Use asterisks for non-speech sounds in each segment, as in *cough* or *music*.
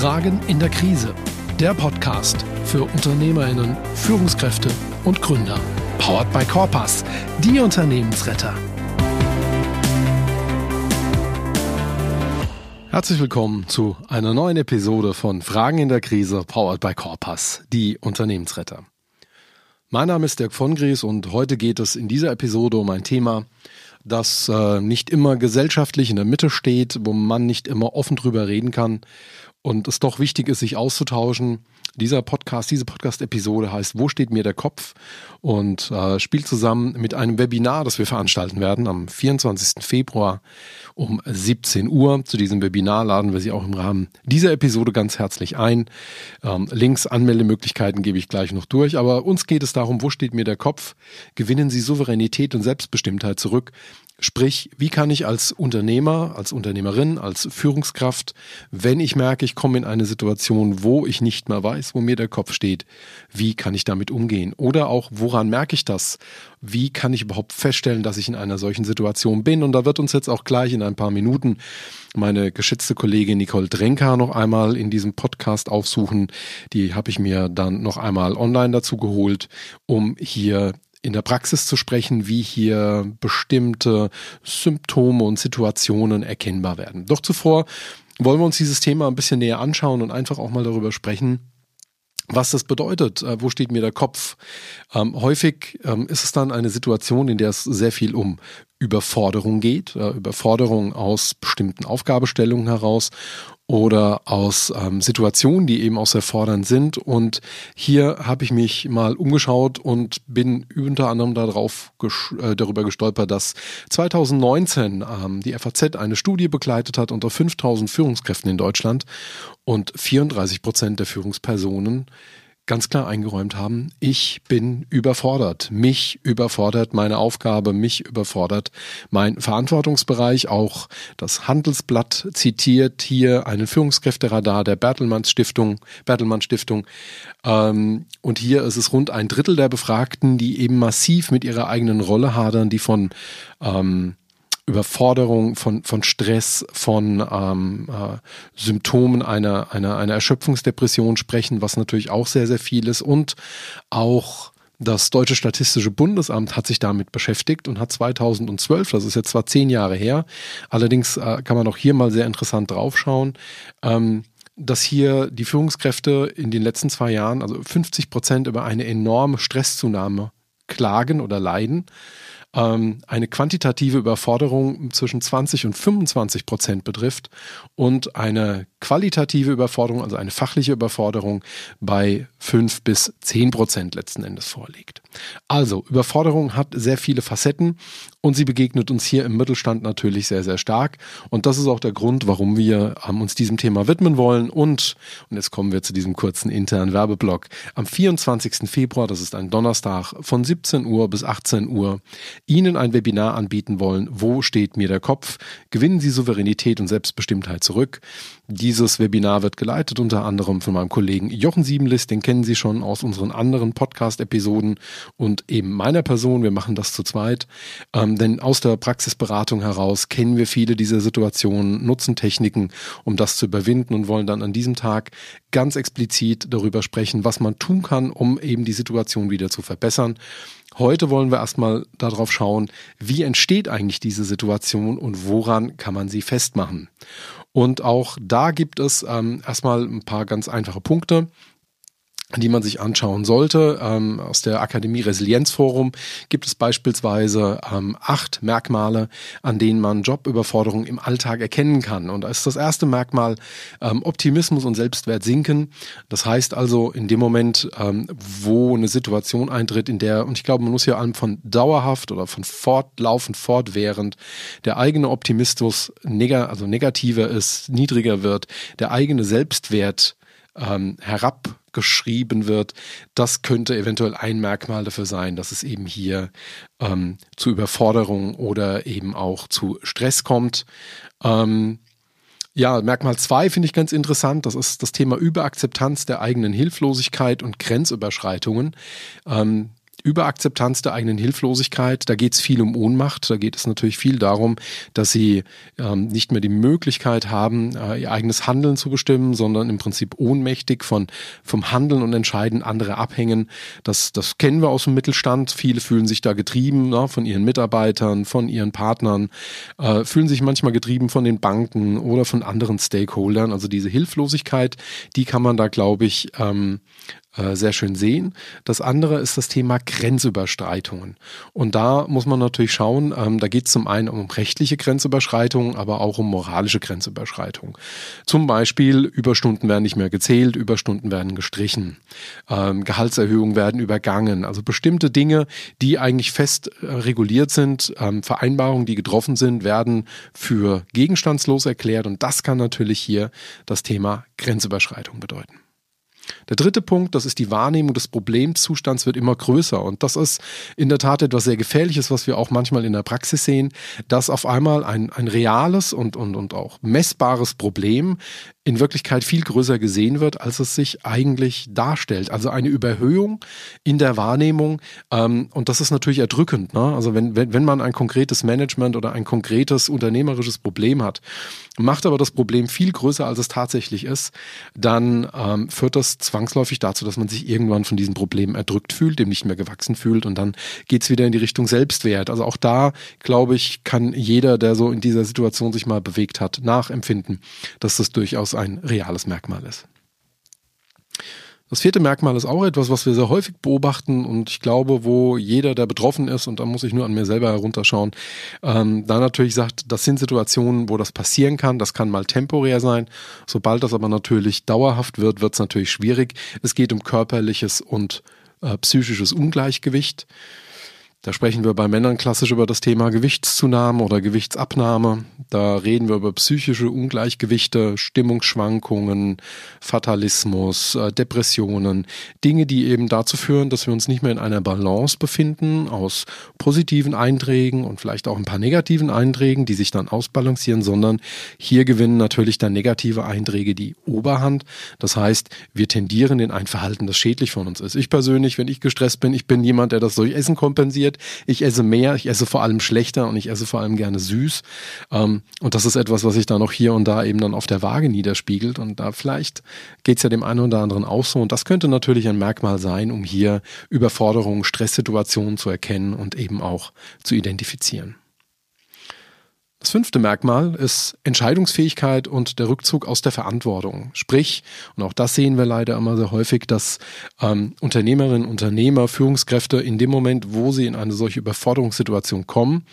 Fragen in der Krise. Der Podcast für Unternehmerinnen, Führungskräfte und Gründer. Powered by Corpus, die Unternehmensretter. Herzlich willkommen zu einer neuen Episode von Fragen in der Krise, Powered by Corpus, die Unternehmensretter. Mein Name ist Dirk von Gries und heute geht es in dieser Episode um ein Thema, das äh, nicht immer gesellschaftlich in der Mitte steht, wo man nicht immer offen drüber reden kann und es doch wichtig ist, sich auszutauschen. Dieser Podcast, diese Podcast-Episode heißt Wo steht mir der Kopf? und äh, spielt zusammen mit einem Webinar, das wir veranstalten werden am 24. Februar um 17 Uhr. Zu diesem Webinar laden wir Sie auch im Rahmen dieser Episode ganz herzlich ein. Ähm, Links, Anmeldemöglichkeiten gebe ich gleich noch durch, aber uns geht es darum, wo steht mir der Kopf? Gewinnen Sie Souveränität und Selbstbestimmtheit zurück Sprich, wie kann ich als Unternehmer, als Unternehmerin, als Führungskraft, wenn ich merke, ich komme in eine Situation, wo ich nicht mehr weiß, wo mir der Kopf steht, wie kann ich damit umgehen? Oder auch, woran merke ich das? Wie kann ich überhaupt feststellen, dass ich in einer solchen Situation bin? Und da wird uns jetzt auch gleich in ein paar Minuten meine geschätzte Kollegin Nicole Drenker noch einmal in diesem Podcast aufsuchen. Die habe ich mir dann noch einmal online dazu geholt, um hier in der Praxis zu sprechen, wie hier bestimmte Symptome und Situationen erkennbar werden. Doch zuvor wollen wir uns dieses Thema ein bisschen näher anschauen und einfach auch mal darüber sprechen, was das bedeutet, äh, wo steht mir der Kopf. Ähm, häufig ähm, ist es dann eine Situation, in der es sehr viel um Überforderung geht, äh, Überforderung aus bestimmten Aufgabestellungen heraus oder aus ähm, Situationen, die eben auch sehr fordernd sind. Und hier habe ich mich mal umgeschaut und bin unter anderem darauf äh, darüber gestolpert, dass 2019 ähm, die FAZ eine Studie begleitet hat unter 5000 Führungskräften in Deutschland und 34 Prozent der Führungspersonen ganz klar eingeräumt haben, ich bin überfordert. Mich überfordert meine Aufgabe, mich überfordert mein Verantwortungsbereich. Auch das Handelsblatt zitiert hier einen Führungskräfteradar der Bertelmann Stiftung, Bertelmann Stiftung. Ähm, und hier ist es rund ein Drittel der Befragten, die eben massiv mit ihrer eigenen Rolle hadern, die von ähm, Überforderung, von, von Stress, von ähm, äh, Symptomen einer, einer, einer Erschöpfungsdepression sprechen, was natürlich auch sehr, sehr viel ist. Und auch das Deutsche Statistische Bundesamt hat sich damit beschäftigt und hat 2012, das ist jetzt zwar zehn Jahre her, allerdings äh, kann man auch hier mal sehr interessant draufschauen, ähm, dass hier die Führungskräfte in den letzten zwei Jahren, also 50 Prozent über eine enorme Stresszunahme klagen oder leiden ähm, eine quantitative Überforderung zwischen 20 und 25 Prozent betrifft und eine qualitative Überforderung, also eine fachliche Überforderung bei 5 bis 10 Prozent letzten Endes vorliegt. Also, Überforderung hat sehr viele Facetten und sie begegnet uns hier im Mittelstand natürlich sehr, sehr stark. Und das ist auch der Grund, warum wir ähm, uns diesem Thema widmen wollen. Und, und jetzt kommen wir zu diesem kurzen internen Werbeblock. Am 24. Februar, das ist ein Donnerstag, von 17 Uhr bis 18 Uhr, Ihnen ein Webinar anbieten wollen. Wo steht mir der Kopf? Gewinnen Sie Souveränität und Selbstbestimmtheit zurück. Dieses Webinar wird geleitet unter anderem von meinem Kollegen Jochen Siebenlist, den kennen Sie schon aus unseren anderen Podcast-Episoden und eben meiner Person. Wir machen das zu zweit. Ähm, ähm, denn aus der Praxisberatung heraus kennen wir viele dieser Situationen, nutzen Techniken, um das zu überwinden und wollen dann an diesem Tag ganz explizit darüber sprechen, was man tun kann, um eben die Situation wieder zu verbessern. Heute wollen wir erstmal darauf schauen, wie entsteht eigentlich diese Situation und woran kann man sie festmachen. Und auch da gibt es ähm, erstmal ein paar ganz einfache Punkte die man sich anschauen sollte. Ähm, aus der Akademie Resilienzforum gibt es beispielsweise ähm, acht Merkmale, an denen man Jobüberforderung im Alltag erkennen kann. Und da ist das erste Merkmal ähm, Optimismus und Selbstwert sinken. Das heißt also, in dem Moment, ähm, wo eine Situation eintritt, in der, und ich glaube, man muss ja allem von dauerhaft oder von fortlaufend, fortwährend, der eigene Optimismus neg also negativer ist, niedriger wird, der eigene Selbstwert ähm, herabgeschrieben wird, das könnte eventuell ein Merkmal dafür sein, dass es eben hier ähm, zu Überforderung oder eben auch zu Stress kommt. Ähm, ja, Merkmal zwei finde ich ganz interessant. Das ist das Thema Überakzeptanz der eigenen Hilflosigkeit und Grenzüberschreitungen. Ähm, Überakzeptanz der eigenen Hilflosigkeit. Da geht es viel um Ohnmacht. Da geht es natürlich viel darum, dass sie ähm, nicht mehr die Möglichkeit haben, äh, ihr eigenes Handeln zu bestimmen, sondern im Prinzip ohnmächtig von, vom Handeln und Entscheiden anderer abhängen. Das, das kennen wir aus dem Mittelstand. Viele fühlen sich da getrieben ne, von ihren Mitarbeitern, von ihren Partnern, äh, fühlen sich manchmal getrieben von den Banken oder von anderen Stakeholdern. Also diese Hilflosigkeit, die kann man da, glaube ich, ähm, äh, sehr schön sehen. Das andere ist das Thema Grenzüberschreitungen. Und da muss man natürlich schauen, ähm, da geht es zum einen um rechtliche Grenzüberschreitungen, aber auch um moralische Grenzüberschreitungen. Zum Beispiel Überstunden werden nicht mehr gezählt, Überstunden werden gestrichen, ähm, Gehaltserhöhungen werden übergangen. Also bestimmte Dinge, die eigentlich fest äh, reguliert sind, ähm, Vereinbarungen, die getroffen sind, werden für gegenstandslos erklärt. Und das kann natürlich hier das Thema Grenzüberschreitung bedeuten. Der dritte Punkt, das ist die Wahrnehmung des Problemzustands wird immer größer. Und das ist in der Tat etwas sehr Gefährliches, was wir auch manchmal in der Praxis sehen, dass auf einmal ein, ein reales und, und, und auch messbares Problem in Wirklichkeit viel größer gesehen wird, als es sich eigentlich darstellt. Also eine Überhöhung in der Wahrnehmung. Ähm, und das ist natürlich erdrückend. Ne? Also wenn, wenn, wenn man ein konkretes Management oder ein konkretes unternehmerisches Problem hat, macht aber das Problem viel größer, als es tatsächlich ist, dann ähm, führt das zwangsläufig dazu, dass man sich irgendwann von diesem Problem erdrückt fühlt, dem nicht mehr gewachsen fühlt und dann geht's wieder in die Richtung Selbstwert. Also auch da, glaube ich, kann jeder, der so in dieser Situation sich mal bewegt hat, nachempfinden, dass das durchaus ein reales Merkmal ist. Das vierte Merkmal ist auch etwas, was wir sehr häufig beobachten und ich glaube, wo jeder, der betroffen ist, und da muss ich nur an mir selber herunterschauen, ähm, da natürlich sagt, das sind Situationen, wo das passieren kann. Das kann mal temporär sein. Sobald das aber natürlich dauerhaft wird, wird es natürlich schwierig. Es geht um körperliches und äh, psychisches Ungleichgewicht. Da sprechen wir bei Männern klassisch über das Thema Gewichtszunahme oder Gewichtsabnahme. Da reden wir über psychische Ungleichgewichte, Stimmungsschwankungen, Fatalismus, äh, Depressionen. Dinge, die eben dazu führen, dass wir uns nicht mehr in einer Balance befinden aus positiven Einträgen und vielleicht auch ein paar negativen Einträgen, die sich dann ausbalancieren, sondern hier gewinnen natürlich dann negative Einträge die Oberhand. Das heißt, wir tendieren in ein Verhalten, das schädlich von uns ist. Ich persönlich, wenn ich gestresst bin, ich bin jemand, der das durch Essen kompensiert passiert. Ich esse mehr, ich esse vor allem schlechter und ich esse vor allem gerne süß. Ähm, und das ist etwas, was sich dann auch hier und da eben dann auf der Waage niederspiegelt. Und da vielleicht geht es ja dem einen oder anderen auch so. Und das könnte natürlich ein Merkmal sein, um hier Überforderungen, Stresssituationen zu erkennen und eben auch zu identifizieren. Das fünfte Merkmal ist Entscheidungsfähigkeit und der Rückzug aus der Verantwortung. Sprich, und auch das sehen wir leider immer sehr häufig, dass ähm, Unternehmerinnen, Unternehmer, Führungskräfte in dem Moment, wo sie in eine solche Überforderungssituation kommen,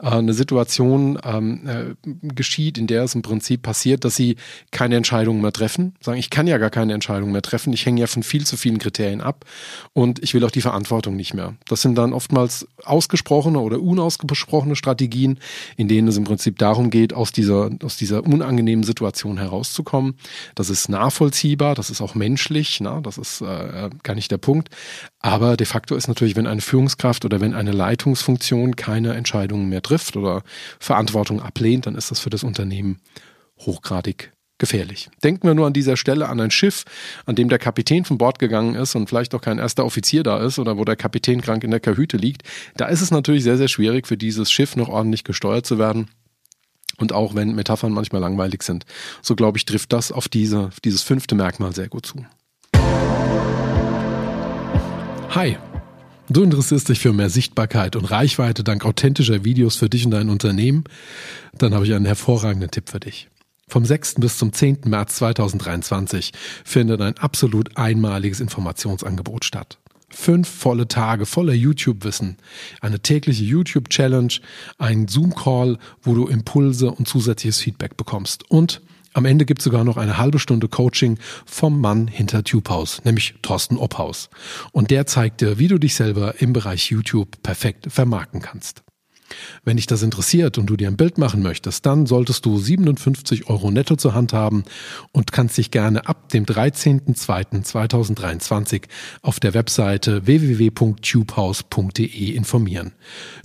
äh, eine Situation ähm, äh, geschieht, in der es im Prinzip passiert, dass sie keine Entscheidungen mehr treffen. Sagen, ich kann ja gar keine Entscheidungen mehr treffen, ich hänge ja von viel zu vielen Kriterien ab und ich will auch die Verantwortung nicht mehr. Das sind dann oftmals ausgesprochene oder unausgesprochene Strategien, in denen es im Prinzip darum geht, aus dieser, aus dieser unangenehmen Situation herauszukommen. Das ist nachvollziehbar, das ist auch menschlich, na, das ist äh, gar nicht der Punkt. Aber de facto ist natürlich, wenn eine Führungskraft oder wenn eine Leitungsfunktion keine Entscheidungen mehr trifft oder Verantwortung ablehnt, dann ist das für das Unternehmen hochgradig gefährlich. Denken wir nur an dieser Stelle an ein Schiff, an dem der Kapitän von Bord gegangen ist und vielleicht auch kein erster Offizier da ist oder wo der Kapitän krank in der Kahüte liegt. Da ist es natürlich sehr, sehr schwierig für dieses Schiff noch ordentlich gesteuert zu werden. Und auch wenn Metaphern manchmal langweilig sind, so glaube ich, trifft das auf diese, auf dieses fünfte Merkmal sehr gut zu. Hi. Du interessierst dich für mehr Sichtbarkeit und Reichweite dank authentischer Videos für dich und dein Unternehmen? Dann habe ich einen hervorragenden Tipp für dich. Vom 6. bis zum 10. März 2023 findet ein absolut einmaliges Informationsangebot statt. Fünf volle Tage voller YouTube-Wissen, eine tägliche YouTube-Challenge, ein Zoom-Call, wo du Impulse und zusätzliches Feedback bekommst. Und am Ende gibt es sogar noch eine halbe Stunde Coaching vom Mann hinter TubeHaus, nämlich Thorsten Obhaus. Und der zeigt dir, wie du dich selber im Bereich YouTube perfekt vermarkten kannst. Wenn dich das interessiert und du dir ein Bild machen möchtest, dann solltest du 57 Euro netto zur Hand haben und kannst dich gerne ab dem 13.02.2023 auf der Webseite www.tubehouse.de informieren.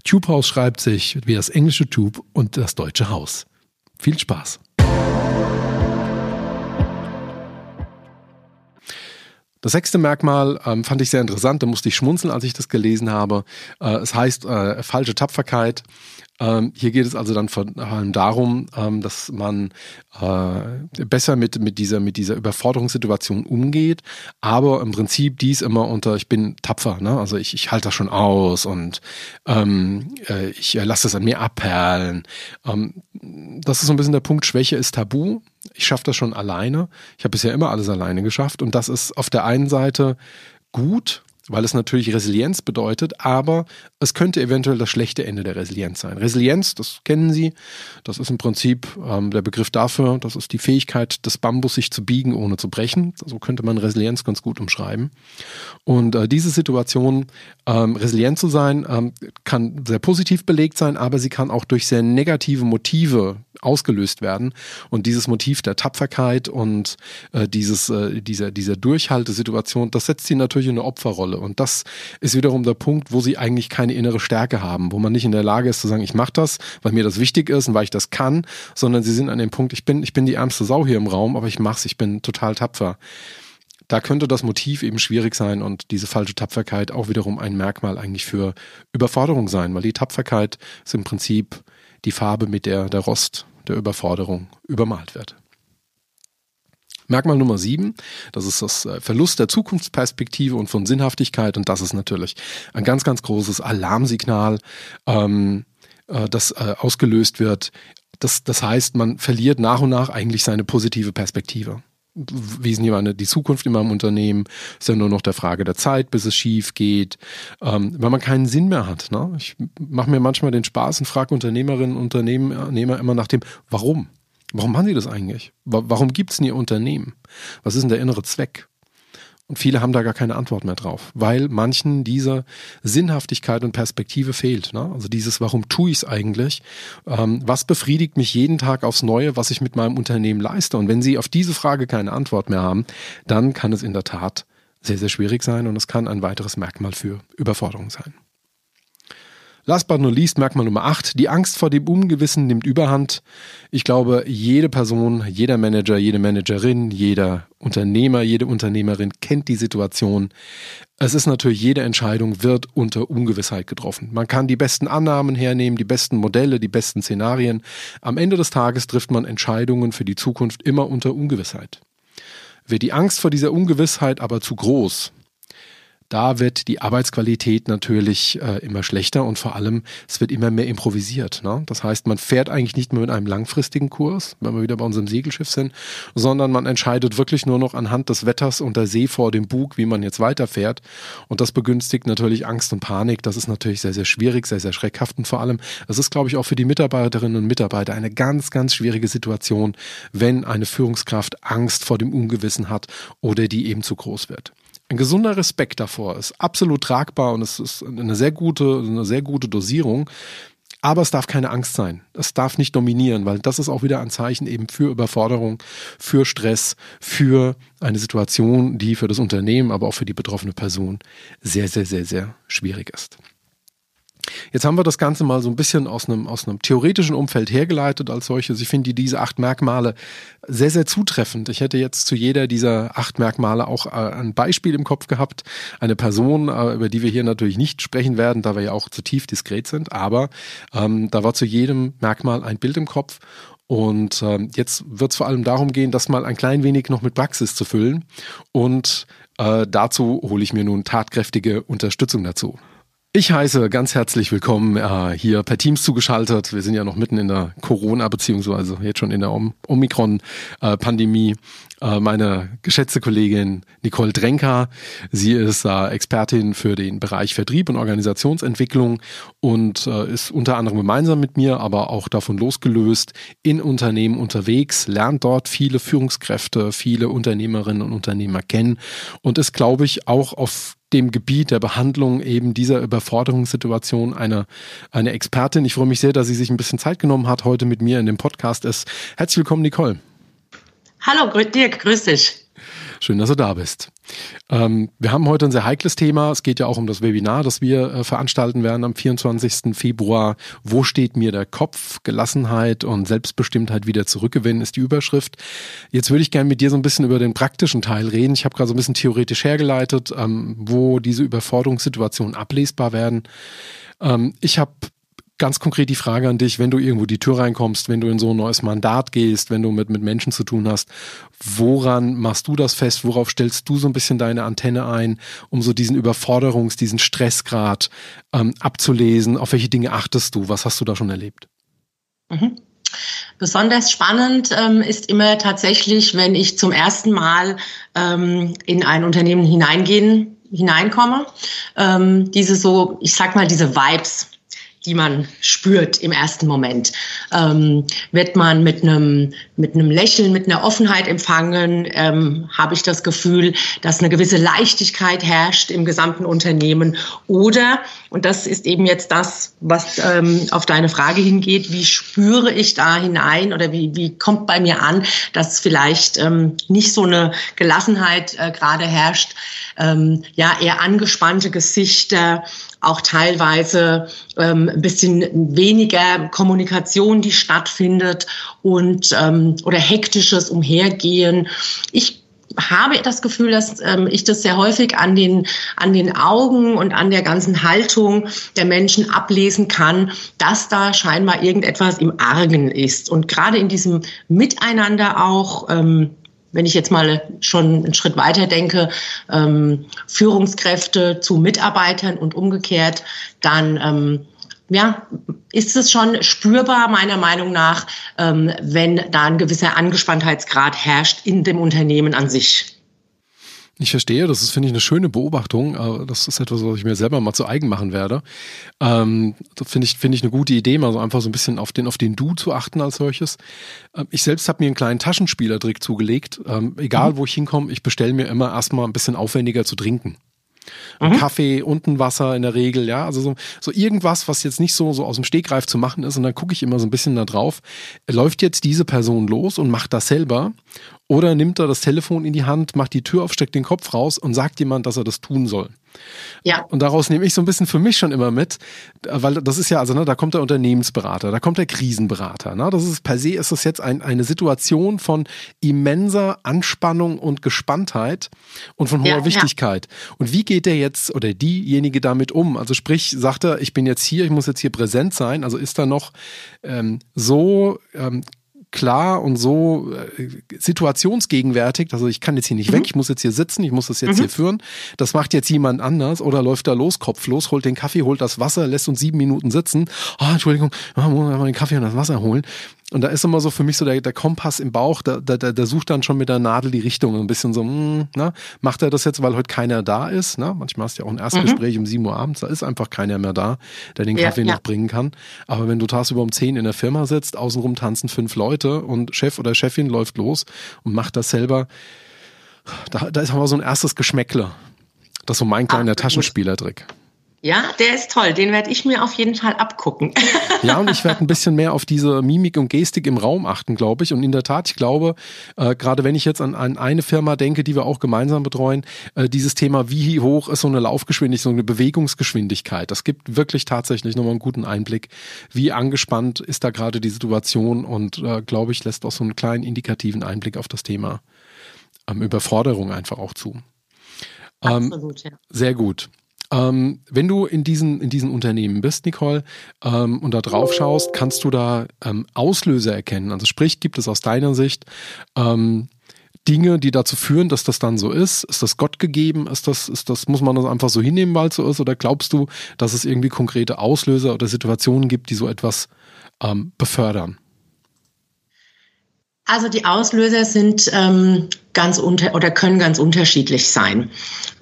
Tubehouse schreibt sich wie das englische Tube und das deutsche Haus. Viel Spaß! Das sechste Merkmal ähm, fand ich sehr interessant, da musste ich schmunzeln, als ich das gelesen habe. Äh, es heißt äh, falsche Tapferkeit. Ähm, hier geht es also dann vor allem darum, ähm, dass man äh, besser mit, mit, dieser, mit dieser Überforderungssituation umgeht, aber im Prinzip dies immer unter, ich bin tapfer, ne? also ich, ich halte das schon aus und ähm, äh, ich äh, lasse es an mir abperlen. Ähm, das ist so ein bisschen der Punkt, Schwäche ist tabu. Ich schaffe das schon alleine. Ich habe bisher immer alles alleine geschafft und das ist auf der einen Seite gut, weil es natürlich Resilienz bedeutet, aber es könnte eventuell das schlechte Ende der Resilienz sein. Resilienz, das kennen Sie, das ist im Prinzip ähm, der Begriff dafür, das ist die Fähigkeit des Bambus, sich zu biegen, ohne zu brechen. So könnte man Resilienz ganz gut umschreiben. Und äh, diese Situation, ähm, resilient zu sein, ähm, kann sehr positiv belegt sein, aber sie kann auch durch sehr negative Motive ausgelöst werden. Und dieses Motiv der Tapferkeit und äh, dieses, äh, dieser, dieser Durchhaltesituation, das setzt sie natürlich in eine Opferrolle. Und das ist wiederum der Punkt, wo sie eigentlich keine innere Stärke haben, wo man nicht in der Lage ist zu sagen, ich mache das, weil mir das wichtig ist und weil ich das kann, sondern sie sind an dem Punkt, ich bin, ich bin die ärmste Sau hier im Raum, aber ich mach's, ich bin total tapfer. Da könnte das Motiv eben schwierig sein und diese falsche Tapferkeit auch wiederum ein Merkmal eigentlich für Überforderung sein, weil die Tapferkeit ist im Prinzip die Farbe, mit der der Rost der Überforderung übermalt wird. Merkmal Nummer sieben, das ist das äh, Verlust der Zukunftsperspektive und von Sinnhaftigkeit und das ist natürlich ein ganz, ganz großes Alarmsignal, ähm, äh, das äh, ausgelöst wird. Das, das heißt, man verliert nach und nach eigentlich seine positive Perspektive wesentlich meine, die Zukunft in meinem Unternehmen ist ja nur noch der Frage der Zeit, bis es schief geht, ähm, weil man keinen Sinn mehr hat. Ne? Ich mache mir manchmal den Spaß und frage Unternehmerinnen und Unternehmer immer nach dem, warum? Warum machen sie das eigentlich? Warum gibt es ihr Unternehmen? Was ist denn der innere Zweck? Und viele haben da gar keine Antwort mehr drauf, weil manchen diese Sinnhaftigkeit und Perspektive fehlt. Ne? Also dieses, warum tue ich es eigentlich? Ähm, was befriedigt mich jeden Tag aufs Neue, was ich mit meinem Unternehmen leiste? Und wenn Sie auf diese Frage keine Antwort mehr haben, dann kann es in der Tat sehr, sehr schwierig sein und es kann ein weiteres Merkmal für Überforderung sein. Last but not least, Merkmal Nummer 8, die Angst vor dem Ungewissen nimmt Überhand. Ich glaube, jede Person, jeder Manager, jede Managerin, jeder Unternehmer, jede Unternehmerin kennt die Situation. Es ist natürlich, jede Entscheidung wird unter Ungewissheit getroffen. Man kann die besten Annahmen hernehmen, die besten Modelle, die besten Szenarien. Am Ende des Tages trifft man Entscheidungen für die Zukunft immer unter Ungewissheit. Wird die Angst vor dieser Ungewissheit aber zu groß, da wird die Arbeitsqualität natürlich äh, immer schlechter und vor allem es wird immer mehr improvisiert. Ne? Das heißt, man fährt eigentlich nicht mehr mit einem langfristigen Kurs, wenn wir wieder bei unserem Segelschiff sind, sondern man entscheidet wirklich nur noch anhand des Wetters und der See vor dem Bug, wie man jetzt weiterfährt. Und das begünstigt natürlich Angst und Panik. Das ist natürlich sehr, sehr schwierig, sehr, sehr schreckhaft und vor allem, es ist, glaube ich, auch für die Mitarbeiterinnen und Mitarbeiter eine ganz, ganz schwierige Situation, wenn eine Führungskraft Angst vor dem Ungewissen hat oder die eben zu groß wird ein gesunder Respekt davor ist absolut tragbar und es ist eine sehr gute, eine sehr gute Dosierung. Aber es darf keine Angst sein. Es darf nicht dominieren, weil das ist auch wieder ein Zeichen eben für Überforderung, für Stress, für eine Situation, die für das Unternehmen, aber auch für die betroffene Person sehr, sehr, sehr, sehr schwierig ist. Jetzt haben wir das Ganze mal so ein bisschen aus einem, aus einem theoretischen Umfeld hergeleitet als solches. Ich finde diese acht Merkmale sehr, sehr zutreffend. Ich hätte jetzt zu jeder dieser acht Merkmale auch äh, ein Beispiel im Kopf gehabt. Eine Person, äh, über die wir hier natürlich nicht sprechen werden, da wir ja auch zu tief diskret sind. Aber ähm, da war zu jedem Merkmal ein Bild im Kopf. Und ähm, jetzt wird es vor allem darum gehen, das mal ein klein wenig noch mit Praxis zu füllen. Und äh, dazu hole ich mir nun tatkräftige Unterstützung dazu. Ich heiße ganz herzlich willkommen äh, hier per Teams zugeschaltet. Wir sind ja noch mitten in der Corona beziehungsweise jetzt schon in der Omikron-Pandemie. Äh, meine geschätzte Kollegin Nicole Drenker. Sie ist äh, Expertin für den Bereich Vertrieb und Organisationsentwicklung und äh, ist unter anderem gemeinsam mit mir, aber auch davon losgelöst in Unternehmen unterwegs, lernt dort viele Führungskräfte, viele Unternehmerinnen und Unternehmer kennen und ist, glaube ich, auch auf dem Gebiet der Behandlung eben dieser Überforderungssituation eine, eine Expertin. Ich freue mich sehr, dass sie sich ein bisschen Zeit genommen hat, heute mit mir in dem Podcast ist. Herzlich willkommen, Nicole. Hallo, Dirk, grüß dich. Schön, dass du da bist. Ähm, wir haben heute ein sehr heikles Thema. Es geht ja auch um das Webinar, das wir äh, veranstalten werden am 24. Februar. Wo steht mir der Kopf? Gelassenheit und Selbstbestimmtheit wieder zurückgewinnen ist die Überschrift. Jetzt würde ich gerne mit dir so ein bisschen über den praktischen Teil reden. Ich habe gerade so ein bisschen theoretisch hergeleitet, ähm, wo diese Überforderungssituationen ablesbar werden. Ähm, ich habe ganz konkret die Frage an dich, wenn du irgendwo die Tür reinkommst, wenn du in so ein neues Mandat gehst, wenn du mit, mit Menschen zu tun hast, woran machst du das fest? Worauf stellst du so ein bisschen deine Antenne ein, um so diesen Überforderungs-, diesen Stressgrad ähm, abzulesen? Auf welche Dinge achtest du? Was hast du da schon erlebt? Mhm. Besonders spannend ähm, ist immer tatsächlich, wenn ich zum ersten Mal ähm, in ein Unternehmen hineingehen, hineinkomme. Ähm, diese so, ich sag mal, diese Vibes, die man spürt im ersten Moment. Ähm, wird man mit einem mit einem Lächeln, mit einer Offenheit empfangen, ähm, habe ich das Gefühl, dass eine gewisse Leichtigkeit herrscht im gesamten Unternehmen. Oder und das ist eben jetzt das, was ähm, auf deine Frage hingeht: Wie spüre ich da hinein oder wie wie kommt bei mir an, dass vielleicht ähm, nicht so eine Gelassenheit äh, gerade herrscht? Ähm, ja, eher angespannte Gesichter auch teilweise ähm, ein bisschen weniger Kommunikation, die stattfindet und ähm, oder hektisches Umhergehen. Ich habe das Gefühl, dass ähm, ich das sehr häufig an den, an den Augen und an der ganzen Haltung der Menschen ablesen kann, dass da scheinbar irgendetwas im Argen ist. Und gerade in diesem Miteinander auch, ähm, wenn ich jetzt mal schon einen Schritt weiter denke, ähm, Führungskräfte zu Mitarbeitern und umgekehrt, dann ähm, ja, ist es schon spürbar, meiner Meinung nach, ähm, wenn da ein gewisser Angespanntheitsgrad herrscht in dem Unternehmen an sich. Ich verstehe, das ist, finde ich, eine schöne Beobachtung. Das ist etwas, was ich mir selber mal zu eigen machen werde. Ähm, das finde ich, finde ich eine gute Idee, mal so einfach so ein bisschen auf den, auf den Du zu achten als solches. Ähm, ich selbst habe mir einen kleinen Taschenspielertrick zugelegt. Ähm, egal, mhm. wo ich hinkomme, ich bestelle mir immer erstmal ein bisschen aufwendiger zu trinken. Mhm. Kaffee und ein Wasser in der Regel, ja. Also so, so irgendwas, was jetzt nicht so, so aus dem Stegreif zu machen ist. Und dann gucke ich immer so ein bisschen da drauf. Läuft jetzt diese Person los und macht das selber? Oder nimmt er das Telefon in die Hand, macht die Tür auf, steckt den Kopf raus und sagt jemand, dass er das tun soll? Ja. Und daraus nehme ich so ein bisschen für mich schon immer mit, weil das ist ja, also ne, da kommt der Unternehmensberater, da kommt der Krisenberater. Ne? Das ist per se ist das jetzt ein, eine Situation von immenser Anspannung und Gespanntheit und von hoher ja, Wichtigkeit. Ja. Und wie geht der jetzt oder diejenige damit um? Also sprich, sagt er, ich bin jetzt hier, ich muss jetzt hier präsent sein. Also ist da noch ähm, so ähm, klar und so äh, situationsgegenwärtig. Also ich kann jetzt hier nicht mhm. weg, ich muss jetzt hier sitzen, ich muss das jetzt mhm. hier führen. Das macht jetzt jemand anders oder läuft da los, kopflos, holt den Kaffee, holt das Wasser, lässt uns sieben Minuten sitzen. Ah, oh, Entschuldigung, oh, muss mal den Kaffee und das Wasser holen. Und da ist immer so für mich so der, der Kompass im Bauch, der, der, der sucht dann schon mit der Nadel die Richtung. Ein bisschen so, mh, hm, na, macht er das jetzt, weil heute keiner da ist? Na? Manchmal hast du ja auch ein Erstgespräch mhm. um 7 Uhr abends, da ist einfach keiner mehr da, der den Kaffee ja, noch bringen kann. Aber wenn du tagsüber um 10 in der Firma sitzt, außenrum tanzen fünf Leute und Chef oder Chefin läuft los und macht das selber, da, da ist aber so ein erstes Geschmäckle. Das ist so mein kleiner Taschenspielertrick. Ja, der ist toll. Den werde ich mir auf jeden Fall abgucken. *laughs* ja, und ich werde ein bisschen mehr auf diese Mimik und Gestik im Raum achten, glaube ich. Und in der Tat, ich glaube, äh, gerade wenn ich jetzt an, an eine Firma denke, die wir auch gemeinsam betreuen, äh, dieses Thema, wie hoch ist so eine Laufgeschwindigkeit, so eine Bewegungsgeschwindigkeit, das gibt wirklich tatsächlich nochmal einen guten Einblick, wie angespannt ist da gerade die Situation und, äh, glaube ich, lässt auch so einen kleinen indikativen Einblick auf das Thema ähm, Überforderung einfach auch zu. Ähm, Absolut, ja. Sehr gut. Ähm, wenn du in diesen, in diesen Unternehmen bist, Nicole, ähm, und da drauf schaust, kannst du da ähm, Auslöser erkennen. Also sprich, gibt es aus deiner Sicht ähm, Dinge, die dazu führen, dass das dann so ist? Ist das Gott gegeben? Ist das, ist das, muss man das einfach so hinnehmen, weil es so ist? Oder glaubst du, dass es irgendwie konkrete Auslöser oder Situationen gibt, die so etwas ähm, befördern? Also die Auslöser sind ähm, ganz unter oder können ganz unterschiedlich sein.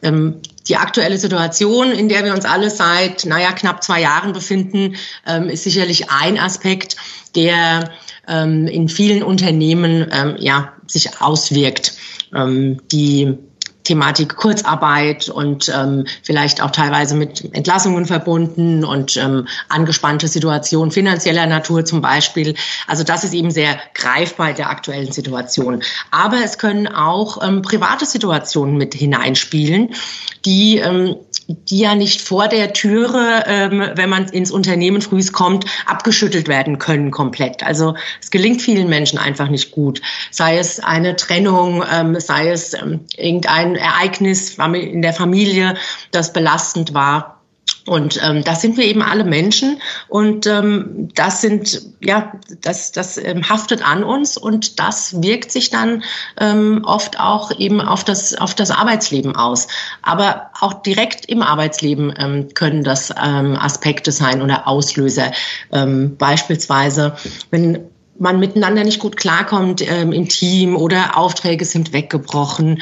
Ähm, die aktuelle Situation, in der wir uns alle seit, naja, knapp zwei Jahren befinden, ähm, ist sicherlich ein Aspekt, der ähm, in vielen Unternehmen ähm, ja, sich auswirkt. Ähm, die Thematik Kurzarbeit und ähm, vielleicht auch teilweise mit Entlassungen verbunden und ähm, angespannte Situation finanzieller Natur zum Beispiel. Also das ist eben sehr greifbar in der aktuellen Situation. Aber es können auch ähm, private Situationen mit hineinspielen, die ähm, die ja nicht vor der Türe, ähm, wenn man ins Unternehmen frühs kommt, abgeschüttelt werden können komplett. Also es gelingt vielen Menschen einfach nicht gut. Sei es eine Trennung, ähm, sei es ähm, irgendein Ereignis in der Familie, das belastend war. Und ähm, das sind wir eben alle Menschen und ähm, das sind ja das das ähm, haftet an uns und das wirkt sich dann ähm, oft auch eben auf das auf das Arbeitsleben aus. Aber auch direkt im Arbeitsleben ähm, können das ähm, Aspekte sein oder Auslöser. Ähm, beispielsweise wenn man miteinander nicht gut klarkommt ähm, im Team oder Aufträge sind weggebrochen.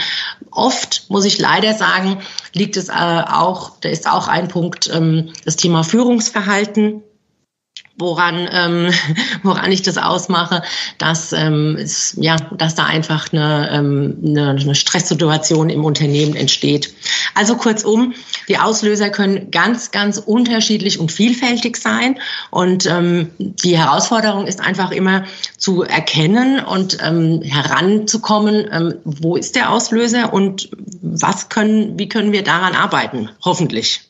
Oft, muss ich leider sagen, liegt es äh, auch, da ist auch ein Punkt, ähm, das Thema Führungsverhalten woran, ähm, *laughs* woran ich das ausmache, dass, ähm, es, ja, dass da einfach eine, ähm, eine, eine Stresssituation im Unternehmen entsteht. Also kurzum, die Auslöser können ganz, ganz unterschiedlich und vielfältig sein. Und ähm, die Herausforderung ist einfach immer zu erkennen und ähm, heranzukommen, ähm, wo ist der Auslöser und was können, wie können wir daran arbeiten, hoffentlich.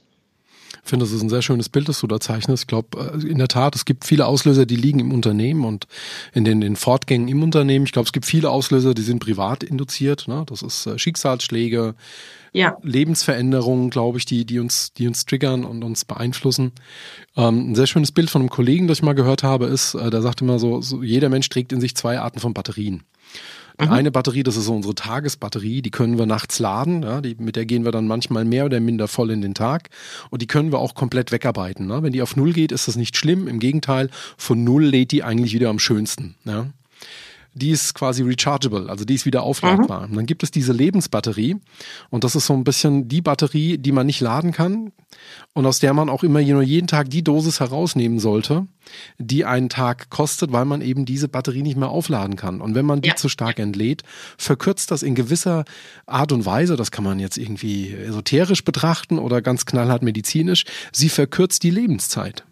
Ich finde, das ist ein sehr schönes Bild, das du da zeichnest. Ich glaube, äh, in der Tat, es gibt viele Auslöser, die liegen im Unternehmen und in den, den Fortgängen im Unternehmen. Ich glaube, es gibt viele Auslöser, die sind privat induziert. Ne? Das ist äh, Schicksalsschläge, ja. Lebensveränderungen, glaube ich, die, die uns, die uns triggern und uns beeinflussen. Ähm, ein sehr schönes Bild von einem Kollegen, das ich mal gehört habe, ist, äh, der sagt immer so, so, jeder Mensch trägt in sich zwei Arten von Batterien. Mhm. Eine Batterie, das ist unsere Tagesbatterie, die können wir nachts laden, ja, die, mit der gehen wir dann manchmal mehr oder minder voll in den Tag und die können wir auch komplett wegarbeiten. Ne? Wenn die auf Null geht, ist das nicht schlimm, im Gegenteil, von Null lädt die eigentlich wieder am schönsten. Ja? Die ist quasi rechargeable, also die ist wieder aufladbar. Mhm. Und dann gibt es diese Lebensbatterie und das ist so ein bisschen die Batterie, die man nicht laden kann und aus der man auch immer nur jeden Tag die Dosis herausnehmen sollte, die einen Tag kostet, weil man eben diese Batterie nicht mehr aufladen kann. Und wenn man die ja. zu stark entlädt, verkürzt das in gewisser Art und Weise, das kann man jetzt irgendwie esoterisch betrachten oder ganz knallhart medizinisch, sie verkürzt die Lebenszeit.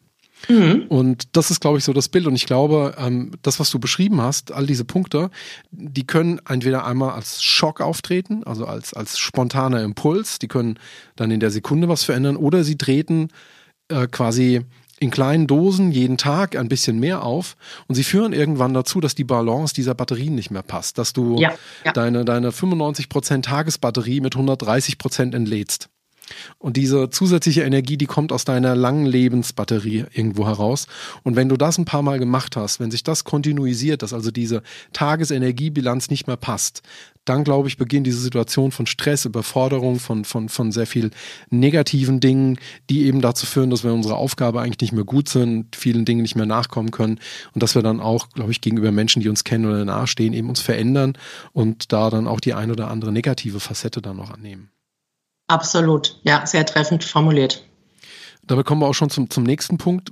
Mhm. Und das ist, glaube ich, so das Bild. Und ich glaube, ähm, das, was du beschrieben hast, all diese Punkte, die können entweder einmal als Schock auftreten, also als, als spontaner Impuls, die können dann in der Sekunde was verändern, oder sie treten äh, quasi in kleinen Dosen jeden Tag ein bisschen mehr auf und sie führen irgendwann dazu, dass die Balance dieser Batterien nicht mehr passt, dass du ja, ja. deine, deine 95% Tagesbatterie mit 130% entlädst. Und diese zusätzliche Energie, die kommt aus deiner langen Lebensbatterie irgendwo heraus. Und wenn du das ein paar Mal gemacht hast, wenn sich das kontinuisiert, dass also diese Tagesenergiebilanz nicht mehr passt, dann glaube ich, beginnt diese Situation von Stress, Überforderung, von, von, von sehr viel negativen Dingen, die eben dazu führen, dass wir unsere Aufgabe eigentlich nicht mehr gut sind, vielen Dingen nicht mehr nachkommen können und dass wir dann auch, glaube ich, gegenüber Menschen, die uns kennen oder nahestehen, eben uns verändern und da dann auch die ein oder andere negative Facette dann noch annehmen. Absolut, ja, sehr treffend formuliert. Damit kommen wir auch schon zum, zum nächsten Punkt.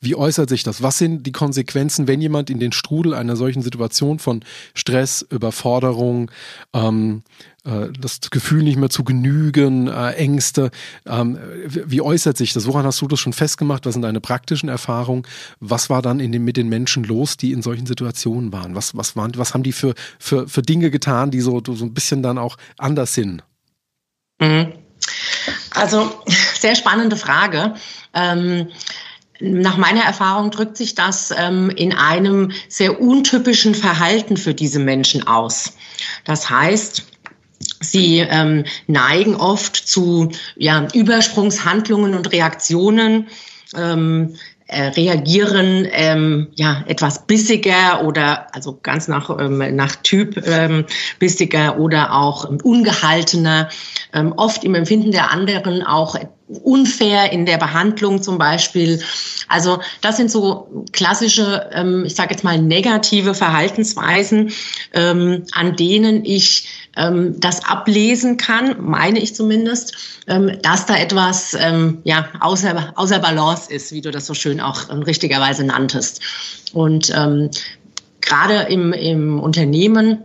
Wie äußert sich das? Was sind die Konsequenzen, wenn jemand in den Strudel einer solchen Situation von Stress, Überforderung, ähm, äh, das Gefühl nicht mehr zu genügen, äh, Ängste, ähm, wie äußert sich das? Woran hast du das schon festgemacht? Was sind deine praktischen Erfahrungen? Was war dann in den, mit den Menschen los, die in solchen Situationen waren? Was, was, waren, was haben die für, für, für Dinge getan, die so, so ein bisschen dann auch anders sind? Mhm. Also *laughs* sehr spannende Frage. Ähm, nach meiner Erfahrung drückt sich das ähm, in einem sehr untypischen Verhalten für diese Menschen aus. Das heißt, Sie ähm, neigen oft zu ja, Übersprungshandlungen und Reaktionen, ähm, äh, reagieren ähm, ja etwas bissiger oder also ganz nach ähm, nach Typ ähm, bissiger oder auch ungehaltener, ähm, oft im Empfinden der anderen auch unfair in der Behandlung zum Beispiel. Also das sind so klassische, ähm, ich sage jetzt mal negative Verhaltensweisen, ähm, an denen ich ähm, das ablesen kann, meine ich zumindest, ähm, dass da etwas ähm, ja, außer, außer Balance ist, wie du das so schön auch ähm, richtigerweise nanntest. Und ähm, gerade im, im Unternehmen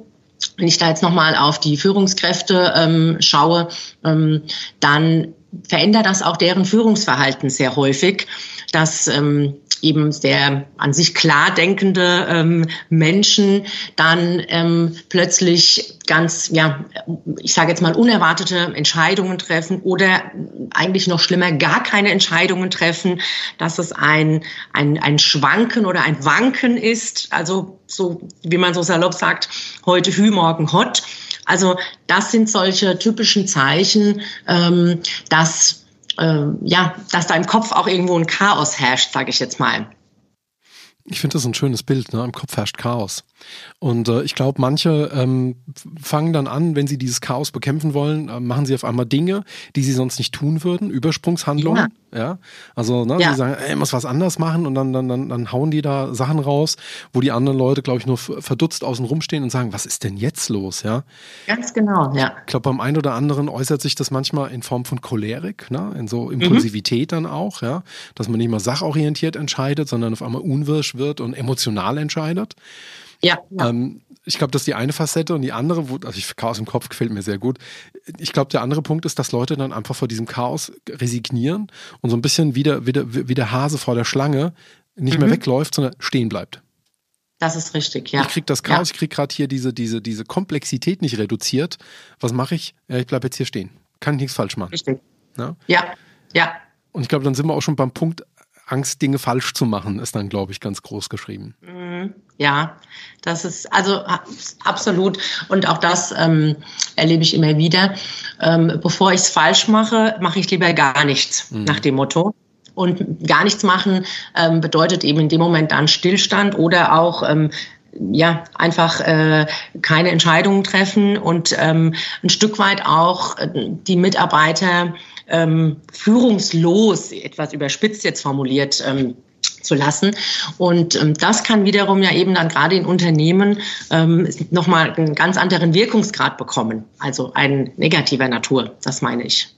wenn ich da jetzt nochmal auf die Führungskräfte ähm, schaue, ähm, dann verändert das auch deren Führungsverhalten sehr häufig, dass ähm, eben sehr an sich klar denkende ähm, Menschen dann ähm, plötzlich ganz, ja, ich sage jetzt mal unerwartete Entscheidungen treffen oder eigentlich noch schlimmer gar keine Entscheidungen treffen, dass es ein, ein, ein Schwanken oder ein Wanken ist, also so wie man so salopp sagt, heute Hü, morgen Hot. Also das sind solche typischen Zeichen, ähm, dass äh, ja, dass da im Kopf auch irgendwo ein Chaos herrscht, sage ich jetzt mal. Ich finde das ein schönes Bild, ne? Im Kopf herrscht Chaos. Und äh, ich glaube, manche ähm, fangen dann an, wenn sie dieses Chaos bekämpfen wollen, äh, machen sie auf einmal Dinge, die sie sonst nicht tun würden, Übersprungshandlungen. Ja. ja? Also, ne, ja. sie sagen, ey, muss was anders machen und dann, dann, dann, dann hauen die da Sachen raus, wo die anderen Leute, glaube ich, nur verdutzt außen rumstehen und sagen, was ist denn jetzt los? Ja. Ganz genau, ja. Ich glaube, beim einen oder anderen äußert sich das manchmal in Form von Cholerik, ne? in so Impulsivität mhm. dann auch, ja, dass man nicht mal sachorientiert entscheidet, sondern auf einmal unwirsch wird und emotional entscheidet. Ja. ja. Ähm, ich glaube, das ist die eine Facette und die andere, wo, also ich, Chaos im Kopf gefällt mir sehr gut. Ich glaube, der andere Punkt ist, dass Leute dann einfach vor diesem Chaos resignieren und so ein bisschen wieder, wieder, wie der Hase vor der Schlange nicht mhm. mehr wegläuft, sondern stehen bleibt. Das ist richtig, ja. Ich krieg das Chaos, ja. ich krieg gerade hier diese, diese, diese Komplexität nicht reduziert. Was mache ich? Ja, ich bleibe jetzt hier stehen. Kann ich nichts falsch machen. Richtig. Ja, ja. ja. Und ich glaube, dann sind wir auch schon beim Punkt, Angst, Dinge falsch zu machen, ist dann, glaube ich, ganz groß geschrieben. Mhm. Ja, das ist also absolut. Und auch das ähm, erlebe ich immer wieder. Ähm, bevor ich es falsch mache, mache ich lieber gar nichts, mhm. nach dem Motto. Und gar nichts machen ähm, bedeutet eben in dem Moment dann Stillstand oder auch ähm, ja einfach äh, keine Entscheidungen treffen und ähm, ein Stück weit auch äh, die Mitarbeiter ähm, führungslos, etwas überspitzt jetzt formuliert, ähm, zu lassen. Und ähm, das kann wiederum ja eben dann gerade in Unternehmen ähm, nochmal einen ganz anderen Wirkungsgrad bekommen, also ein negativer Natur, das meine ich.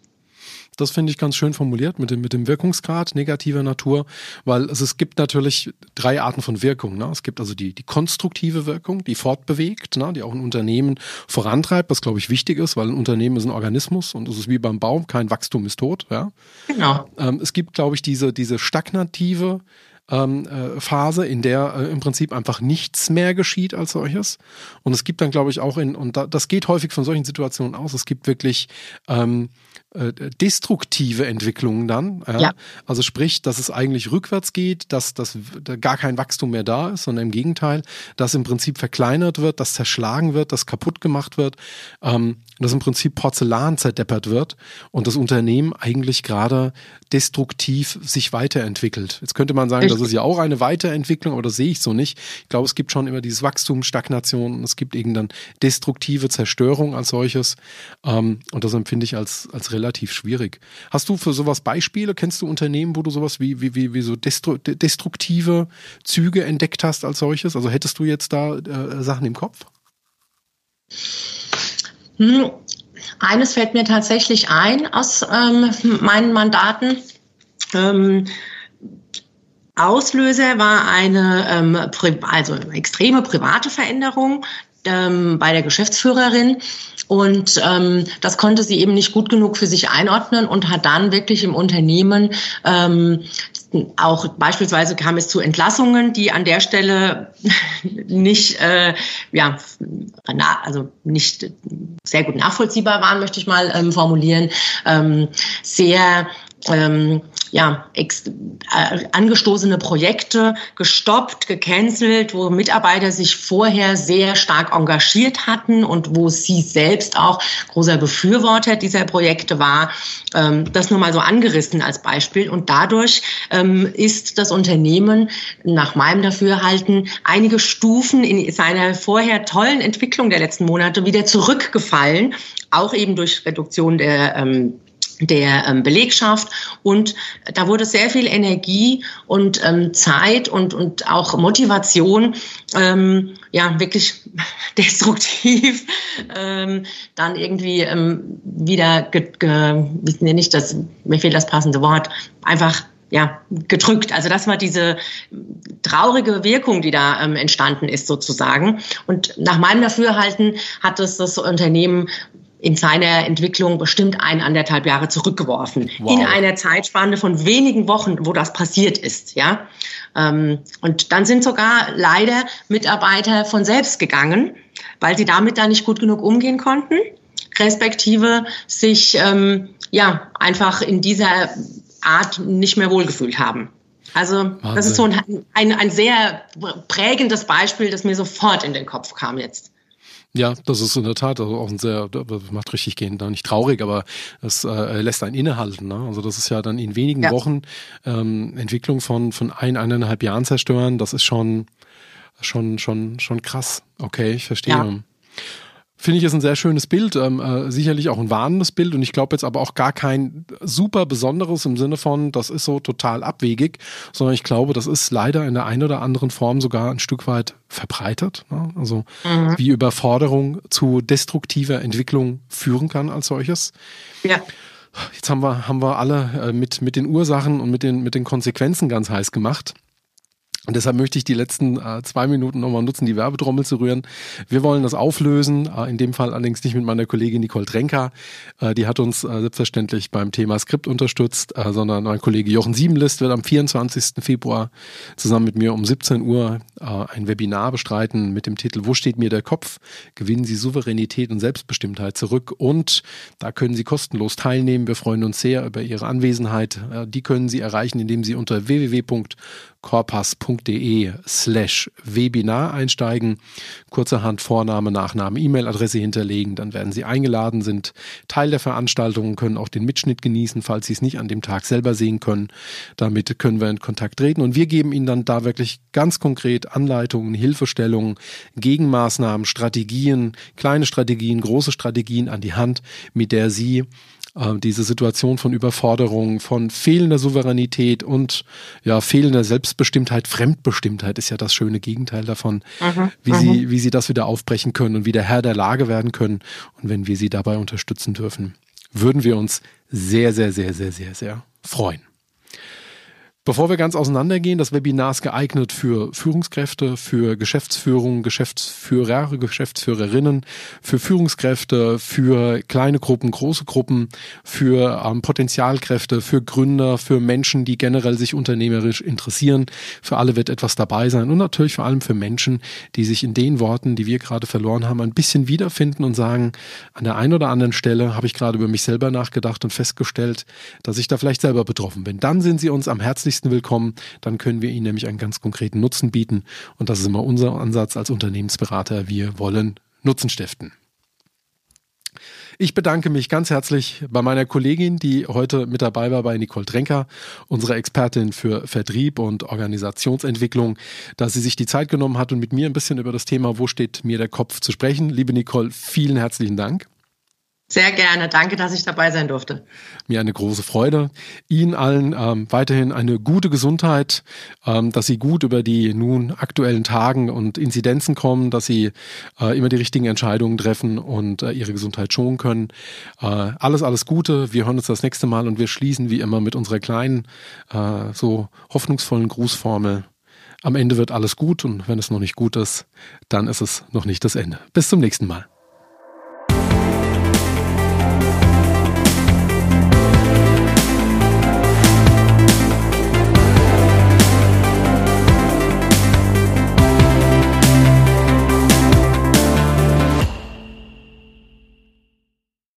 Das finde ich ganz schön formuliert mit dem, mit dem Wirkungsgrad negativer Natur, weil es, es gibt natürlich drei Arten von Wirkung. Ne? Es gibt also die, die konstruktive Wirkung, die fortbewegt, ne? die auch ein Unternehmen vorantreibt, was glaube ich wichtig ist, weil ein Unternehmen ist ein Organismus und es ist wie beim Baum, kein Wachstum ist tot. Ja? Genau. Ähm, es gibt, glaube ich, diese, diese stagnative ähm, äh, Phase, in der äh, im Prinzip einfach nichts mehr geschieht als solches. Und es gibt dann, glaube ich, auch in, und da, das geht häufig von solchen Situationen aus, es gibt wirklich ähm, äh, destruktive Entwicklungen dann. Ja? ja? Also sprich, dass es eigentlich rückwärts geht, dass, dass gar kein Wachstum mehr da ist, sondern im Gegenteil, dass im Prinzip verkleinert wird, dass zerschlagen wird, dass kaputt gemacht wird, ähm, dass im Prinzip Porzellan zerdeppert wird und das Unternehmen eigentlich gerade destruktiv sich weiterentwickelt. Jetzt könnte man sagen, das ist ja auch eine Weiterentwicklung, aber das sehe ich so nicht. Ich glaube, es gibt schon immer dieses Wachstum, Stagnation und es gibt eben dann destruktive Zerstörung als solches. Ähm, und das empfinde ich als, als relativ schwierig. Hast du für sowas Beispiele? Kennst du Unternehmen, wo du sowas wie, wie, wie, wie so destruktive Züge entdeckt hast als solches? Also hättest du jetzt da äh, Sachen im Kopf? Hm, eines fällt mir tatsächlich ein aus ähm, meinen Mandaten. Ähm, Auslöser war eine ähm, also extreme private Veränderung ähm, bei der Geschäftsführerin und ähm, das konnte sie eben nicht gut genug für sich einordnen und hat dann wirklich im Unternehmen ähm, auch beispielsweise kam es zu Entlassungen, die an der Stelle *laughs* nicht, äh, ja, na, also nicht sehr gut nachvollziehbar waren, möchte ich mal ähm, formulieren. Ähm, sehr ähm, ja, ex, äh, angestoßene Projekte gestoppt, gecancelt, wo Mitarbeiter sich vorher sehr stark engagiert hatten und wo sie selbst auch großer Befürworter dieser Projekte war. Ähm, das nur mal so angerissen als Beispiel. Und dadurch ähm, ist das Unternehmen nach meinem Dafürhalten einige Stufen in seiner vorher tollen Entwicklung der letzten Monate wieder zurückgefallen, auch eben durch Reduktion der ähm, der ähm, Belegschaft und da wurde sehr viel Energie und ähm, Zeit und, und auch Motivation ähm, ja wirklich *laughs* destruktiv ähm, dann irgendwie ähm, wieder ge, ge, wie nenne ich das mir fehlt das passende Wort einfach ja, gedrückt. Also das war diese traurige Wirkung, die da ähm, entstanden ist sozusagen. Und nach meinem Dafürhalten hat es das Unternehmen in seiner Entwicklung bestimmt ein, anderthalb Jahre zurückgeworfen. Wow. In einer Zeitspanne von wenigen Wochen, wo das passiert ist, ja. Ähm, und dann sind sogar leider Mitarbeiter von selbst gegangen, weil sie damit da nicht gut genug umgehen konnten, respektive sich, ähm, ja, einfach in dieser Art nicht mehr wohlgefühlt haben. Also Wahnsinn. das ist so ein, ein, ein sehr prägendes Beispiel, das mir sofort in den Kopf kam jetzt. Ja, das ist in der Tat also auch ein sehr, das macht richtig gehen, da nicht traurig, aber es äh, lässt einen innehalten. Ne? Also das ist ja dann in wenigen ja. Wochen ähm, Entwicklung von, von ein, eineinhalb Jahren zerstören, das ist schon, schon, schon, schon krass. Okay, ich verstehe. Ja. Finde ich ist ein sehr schönes Bild, ähm, äh, sicherlich auch ein warnendes Bild und ich glaube jetzt aber auch gar kein super besonderes im Sinne von, das ist so total abwegig, sondern ich glaube, das ist leider in der einen oder anderen Form sogar ein Stück weit verbreitet. Ne? Also mhm. wie Überforderung zu destruktiver Entwicklung führen kann als solches. Ja. Jetzt haben wir, haben wir alle äh, mit, mit den Ursachen und mit den, mit den Konsequenzen ganz heiß gemacht. Und deshalb möchte ich die letzten äh, zwei Minuten nochmal nutzen, die Werbetrommel zu rühren. Wir wollen das auflösen, äh, in dem Fall allerdings nicht mit meiner Kollegin Nicole Trenker. Äh, die hat uns äh, selbstverständlich beim Thema Skript unterstützt, äh, sondern mein Kollege Jochen Siebenlist wird am 24. Februar zusammen mit mir um 17 Uhr äh, ein Webinar bestreiten mit dem Titel Wo steht mir der Kopf? Gewinnen Sie Souveränität und Selbstbestimmtheit zurück. Und da können Sie kostenlos teilnehmen. Wir freuen uns sehr über Ihre Anwesenheit. Die können Sie erreichen, indem Sie unter www corpas.de slash Webinar einsteigen, kurzerhand Vorname, Nachname, E-Mail-Adresse hinterlegen, dann werden Sie eingeladen, sind Teil der Veranstaltung, können auch den Mitschnitt genießen, falls Sie es nicht an dem Tag selber sehen können. Damit können wir in Kontakt treten und wir geben Ihnen dann da wirklich ganz konkret Anleitungen, Hilfestellungen, Gegenmaßnahmen, Strategien, kleine Strategien, große Strategien an die Hand, mit der Sie äh, diese Situation von Überforderung, von fehlender Souveränität und ja, fehlender Selbstbestimmtheit, Fremdbestimmtheit ist ja das schöne Gegenteil davon, mhm. wie, mhm. sie, wie sie das wieder aufbrechen können und wieder Herr der Lage werden können. Und wenn wir sie dabei unterstützen dürfen, würden wir uns sehr, sehr, sehr, sehr, sehr, sehr freuen. Bevor wir ganz auseinandergehen, das Webinar ist geeignet für Führungskräfte, für Geschäftsführung, Geschäftsführer, Geschäftsführerinnen, für Führungskräfte, für kleine Gruppen, große Gruppen, für ähm, Potenzialkräfte, für Gründer, für Menschen, die generell sich unternehmerisch interessieren. Für alle wird etwas dabei sein und natürlich vor allem für Menschen, die sich in den Worten, die wir gerade verloren haben, ein bisschen wiederfinden und sagen, an der einen oder anderen Stelle habe ich gerade über mich selber nachgedacht und festgestellt, dass ich da vielleicht selber betroffen bin. Dann sind Sie uns am herzlichsten herzlichsten willkommen. Dann können wir Ihnen nämlich einen ganz konkreten Nutzen bieten. Und das ist immer unser Ansatz als Unternehmensberater. Wir wollen Nutzen stiften. Ich bedanke mich ganz herzlich bei meiner Kollegin, die heute mit dabei war, bei Nicole Trenker, unsere Expertin für Vertrieb und Organisationsentwicklung, dass sie sich die Zeit genommen hat und mit mir ein bisschen über das Thema Wo steht mir der Kopf zu sprechen. Liebe Nicole, vielen herzlichen Dank. Sehr gerne. Danke, dass ich dabei sein durfte. Mir eine große Freude. Ihnen allen ähm, weiterhin eine gute Gesundheit, ähm, dass Sie gut über die nun aktuellen Tagen und Inzidenzen kommen, dass Sie äh, immer die richtigen Entscheidungen treffen und äh, Ihre Gesundheit schonen können. Äh, alles, alles Gute. Wir hören uns das nächste Mal und wir schließen wie immer mit unserer kleinen, äh, so hoffnungsvollen Grußformel. Am Ende wird alles gut und wenn es noch nicht gut ist, dann ist es noch nicht das Ende. Bis zum nächsten Mal. Thank you.